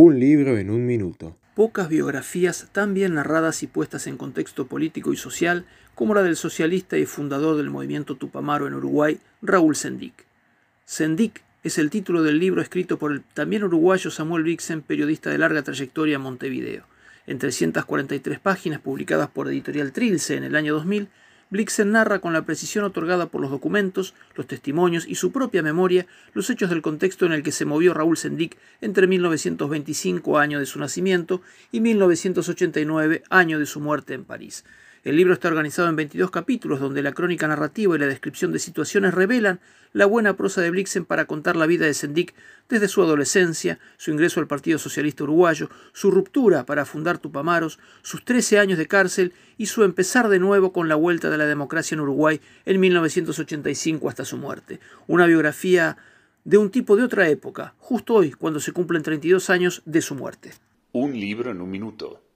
Un libro en un minuto. Pocas biografías tan bien narradas y puestas en contexto político y social como la del socialista y fundador del movimiento Tupamaro en Uruguay, Raúl Sendic. Sendic es el título del libro escrito por el también uruguayo Samuel Vixen, periodista de larga trayectoria en Montevideo. En 343 páginas publicadas por Editorial Trilce en el año 2000, Blixen narra con la precisión otorgada por los documentos, los testimonios y su propia memoria los hechos del contexto en el que se movió Raúl Sendic entre 1925, año de su nacimiento, y 1989, año de su muerte en París. El libro está organizado en 22 capítulos donde la crónica narrativa y la descripción de situaciones revelan la buena prosa de Blixen para contar la vida de Sendic desde su adolescencia, su ingreso al Partido Socialista Uruguayo, su ruptura para fundar Tupamaros, sus 13 años de cárcel y su empezar de nuevo con la vuelta de la democracia en Uruguay en 1985 hasta su muerte. Una biografía de un tipo de otra época, justo hoy, cuando se cumplen 32 años de su muerte. Un libro en un minuto